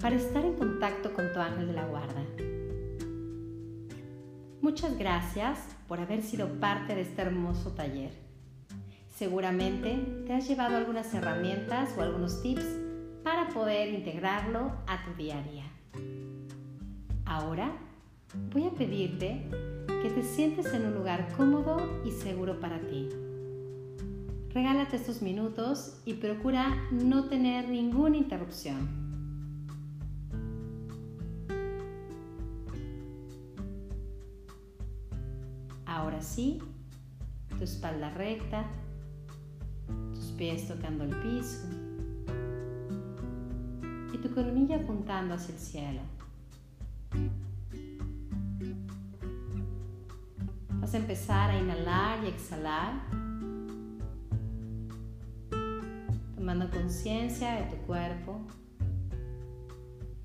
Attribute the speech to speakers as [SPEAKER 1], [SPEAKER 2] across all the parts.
[SPEAKER 1] para estar en contacto con tu ángel de la guarda. Muchas gracias por haber sido parte de este hermoso taller. Seguramente te has llevado algunas herramientas o algunos tips para poder integrarlo a tu día a día. Ahora voy a pedirte que te sientes en un lugar cómodo y seguro para ti. Regálate estos minutos y procura no tener ninguna interrupción. Ahora sí, tu espalda recta, tus pies tocando el piso y tu coronilla apuntando hacia el cielo. Vas a empezar a inhalar y exhalar tomando conciencia de tu cuerpo,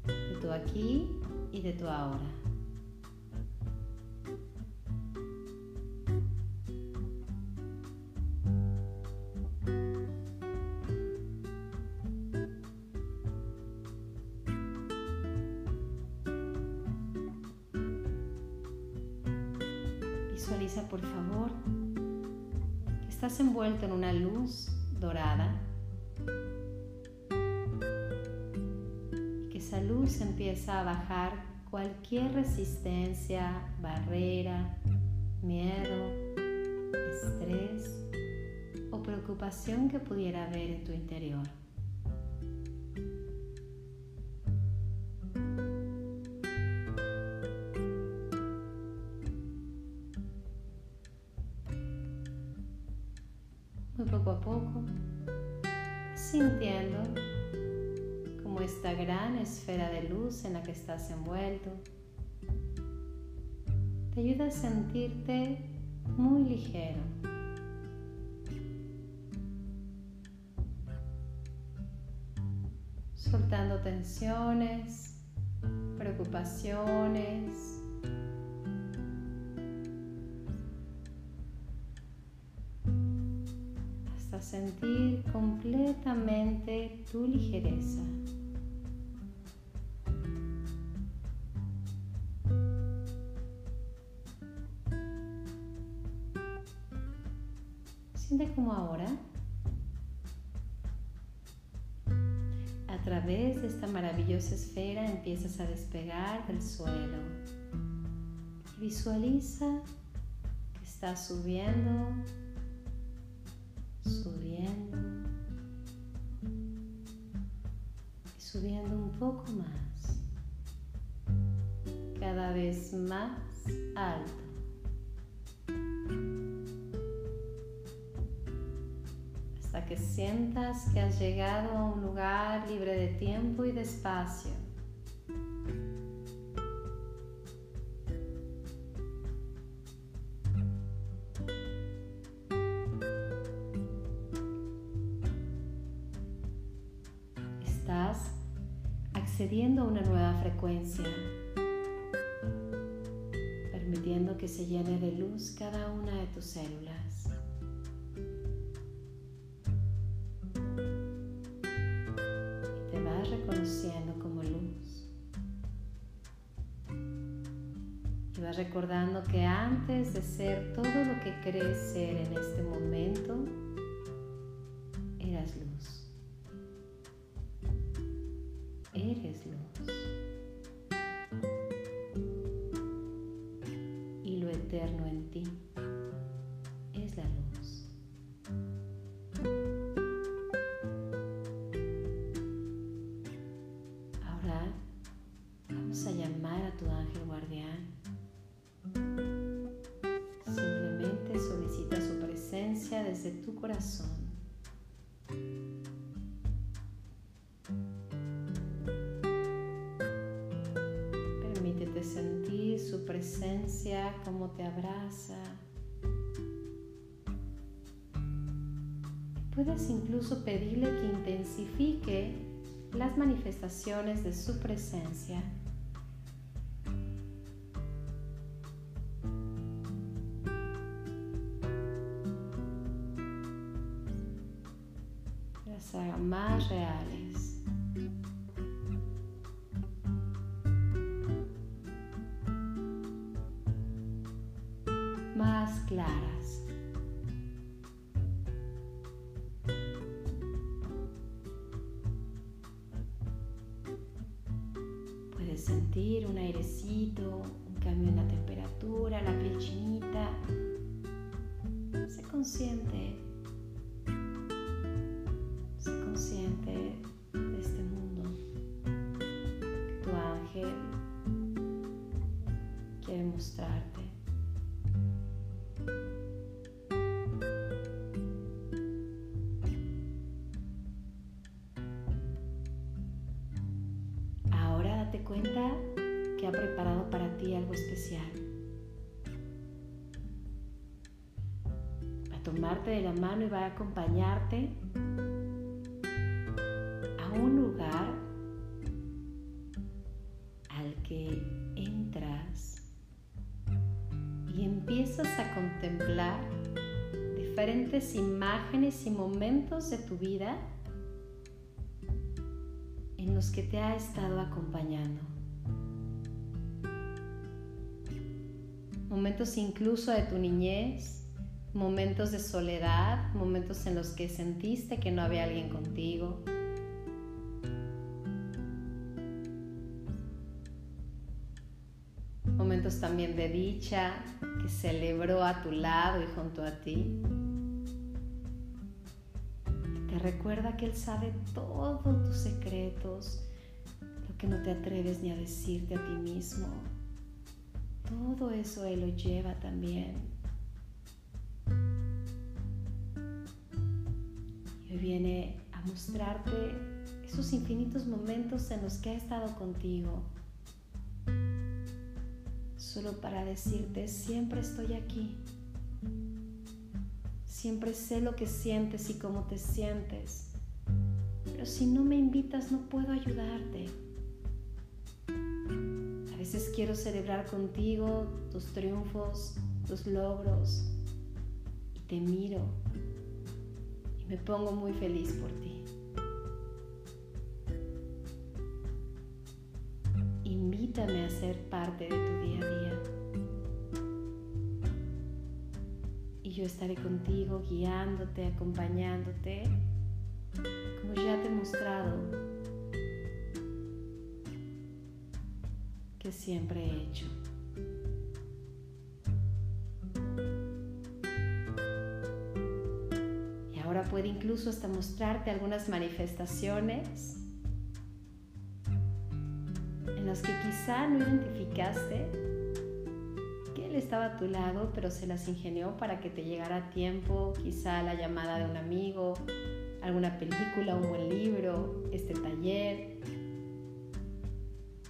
[SPEAKER 1] de tu aquí y de tu ahora. Visualiza por favor que estás envuelto en una luz dorada esa luz empieza a bajar cualquier resistencia, barrera, miedo, estrés o preocupación que pudiera haber en tu interior. Muy poco a poco, sintiendo esta gran esfera de luz en la que estás envuelto te ayuda a sentirte muy ligero. Soltando tensiones, preocupaciones. Hasta sentir completamente tu ligereza. Través de esta maravillosa esfera empiezas a despegar del suelo. Visualiza que estás subiendo, subiendo y subiendo un poco más, cada vez más alto. Que sientas que has llegado a un lugar libre de tiempo y de espacio. Estás accediendo a una nueva frecuencia, permitiendo que se llene de luz cada una de tus células. Reconociendo como luz. Y vas recordando que antes de ser todo lo que crees ser en este momento, tu corazón. Permítete sentir su presencia, como te abraza. Puedes incluso pedirle que intensifique las manifestaciones de su presencia sentir un airecito, un cambio en la temperatura, la piel chinita. Sé consciente tomarte de la mano y va a acompañarte a un lugar al que entras y empiezas a contemplar diferentes imágenes y momentos de tu vida en los que te ha estado acompañando. Momentos incluso de tu niñez, momentos de soledad, momentos en los que sentiste que no había alguien contigo. Momentos también de dicha que celebró a tu lado y junto a ti recuerda que Él sabe todos tus secretos, lo que no te atreves ni a decirte a ti mismo. Todo eso Él lo lleva también. Viene a mostrarte esos infinitos momentos en los que ha estado contigo. Solo para decirte, siempre estoy aquí. Siempre sé lo que sientes y cómo te sientes. Pero si no me invitas no puedo ayudarte. A veces quiero celebrar contigo tus triunfos, tus logros. Y te miro me pongo muy feliz por ti. Invítame a ser parte de tu día a día. yo estaré contigo, guiándote, acompañándote, como ya te he mostrado que siempre he hecho. Puede incluso hasta mostrarte algunas manifestaciones en las que quizá no identificaste estaba a tu lado, pero se las ingenió para que te llegara a tiempo, quizá la llamada de un amigo, alguna película, un buen libro, este taller.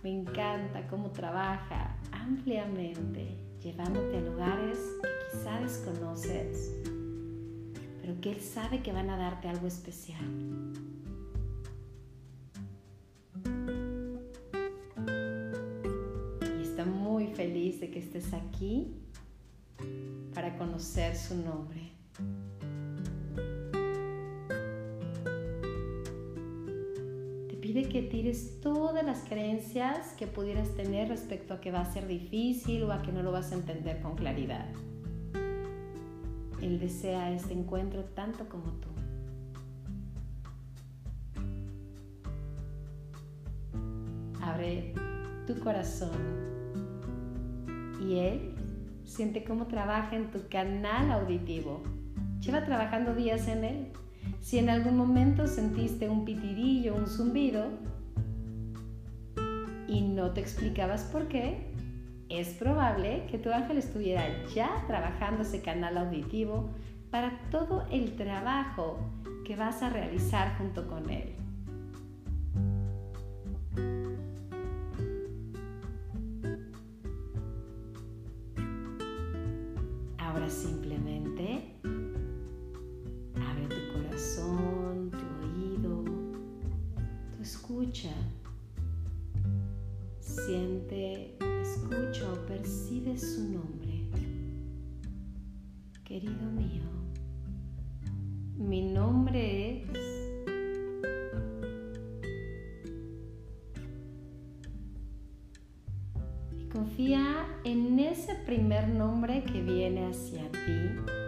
[SPEAKER 1] Me encanta cómo trabaja ampliamente, llevándote a lugares que quizá desconoces, pero que Él sabe que van a darte algo especial. feliz de que estés aquí para conocer su nombre. Te pide que tires todas las creencias que pudieras tener respecto a que va a ser difícil o a que no lo vas a entender con claridad. Él desea este encuentro tanto como tú. Abre tu corazón y Él siente cómo trabaja en tu canal auditivo. Lleva trabajando días en Él. Si en algún momento sentiste un pitirillo, un zumbido y no te explicabas por qué, es probable que tu ángel estuviera ya trabajando ese canal auditivo para todo el trabajo que vas a realizar junto con él. Siente, confía en ese primer nombre que viene hacia ti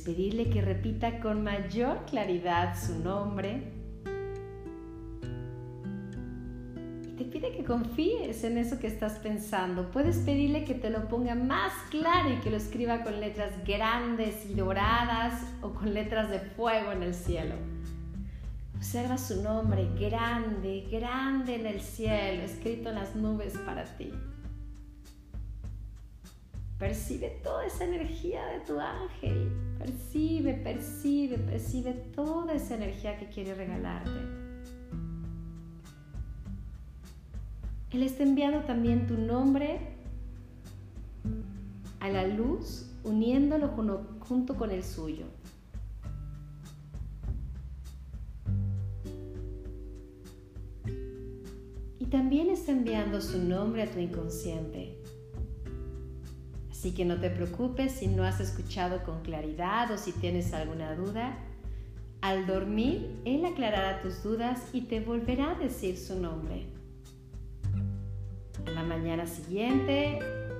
[SPEAKER 1] Pedirle que repita con mayor claridad su nombre. Y te pide que confíes en eso que estás pensando. Puedes pedirle que te lo ponga más claro y que lo escriba con letras grandes y doradas o con letras de fuego en el cielo. Observa su nombre grande, grande en el cielo, escrito en las nubes para ti. Percibe toda esa energía de tu ángel. Percibe, percibe, percibe toda esa energía que quiere regalarte. Él está enviando también tu nombre a la luz, uniéndolo junto con el suyo. Y también está enviando su nombre a tu inconsciente Así que no te preocupes si no has escuchado con claridad o si tienes alguna duda. Al dormir, Él aclarará tus dudas y te volverá a decir su nombre. A la mañana siguiente,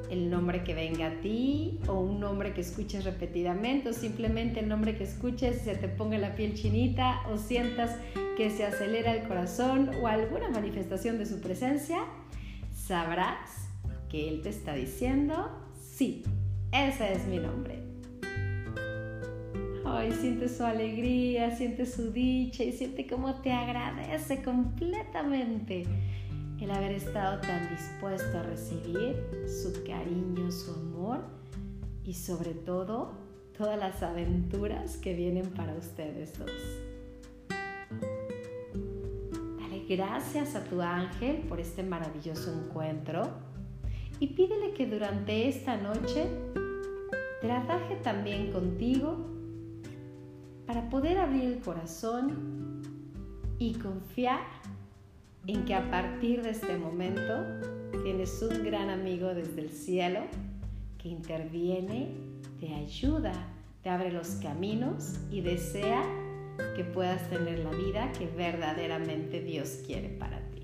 [SPEAKER 1] el nombre que venga a ti o un nombre que escuches repetidamente o simplemente el nombre que escuches y se te ponga la piel chinita o sientas que se acelera el corazón o alguna manifestación de su presencia, sabrás que Él te está diciendo Sí, ese es mi nombre. Ay, siente su alegría, siente su dicha y siente cómo te agradece completamente el haber estado tan dispuesto a recibir su cariño, su amor y sobre todo todas las aventuras que vienen para ustedes dos. Dale gracias a tu ángel por este maravilloso encuentro y pídele que durante esta noche trabaje también contigo para poder abrir el corazón y confiar en que a partir de este momento tienes un gran amigo desde el cielo que interviene, te ayuda, te abre los caminos y desea que puedas tener la vida que verdaderamente Dios quiere para ti.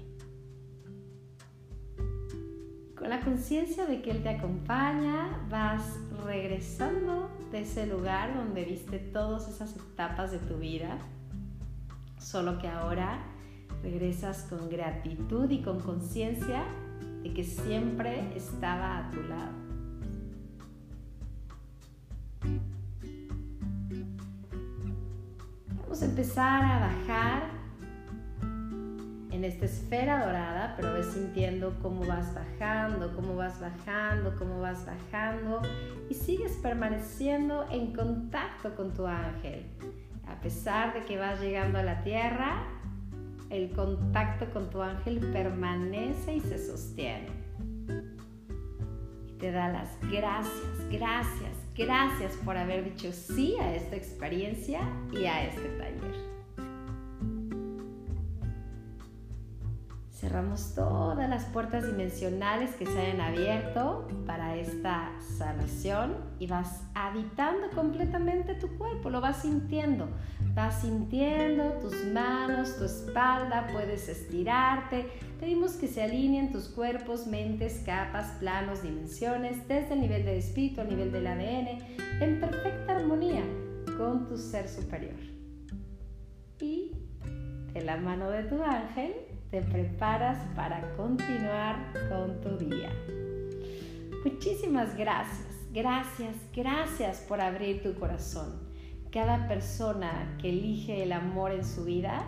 [SPEAKER 1] Con la conciencia de que Él te acompaña, vas regresando de ese lugar donde viste todas esas etapas de tu vida, solo que ahora regresas con gratitud y con conciencia de que siempre estaba a tu lado. Vamos a empezar a bajar en esta esfera dorada, pero ves sintiendo cómo vas bajando, cómo vas bajando, cómo vas bajando y sigues permaneciendo en contacto con tu ángel. A pesar de que vas llegando a la tierra, el contacto con tu ángel permanece y se sostiene. Te da las gracias, gracias, gracias por haber dicho sí a esta experiencia y a este taller. Cerramos todas las puertas dimensionales que se hayan abierto para esta sanación y vas habitando completamente tu cuerpo, lo vas sintiendo. Vas sintiendo tus manos, tu espalda, puedes estirarte. Pedimos que se alineen tus cuerpos, mentes, capas, planos, dimensiones, desde el nivel del espíritu al nivel del ADN, en perfecta armonía con tu ser superior. Y de la mano de tu ángel, te preparas para continuar con tu día. Muchísimas gracias, gracias, gracias por abrir tu corazón. Cada persona que elige el amor en su vida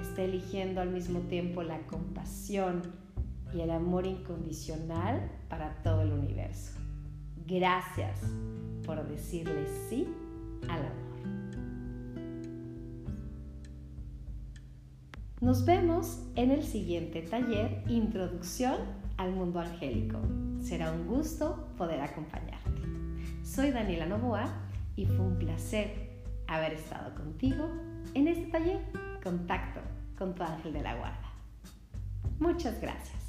[SPEAKER 1] está eligiendo al mismo tiempo la compasión y el amor incondicional para todo el universo. Gracias por decirle sí al amor. Nos vemos en el siguiente taller Introducción al Mundo Angélico. Será un gusto poder acompañarte. Soy Daniela Novoa y fue un placer haber estado contigo en este taller Contacto con tu ángel de la guarda. Muchas gracias.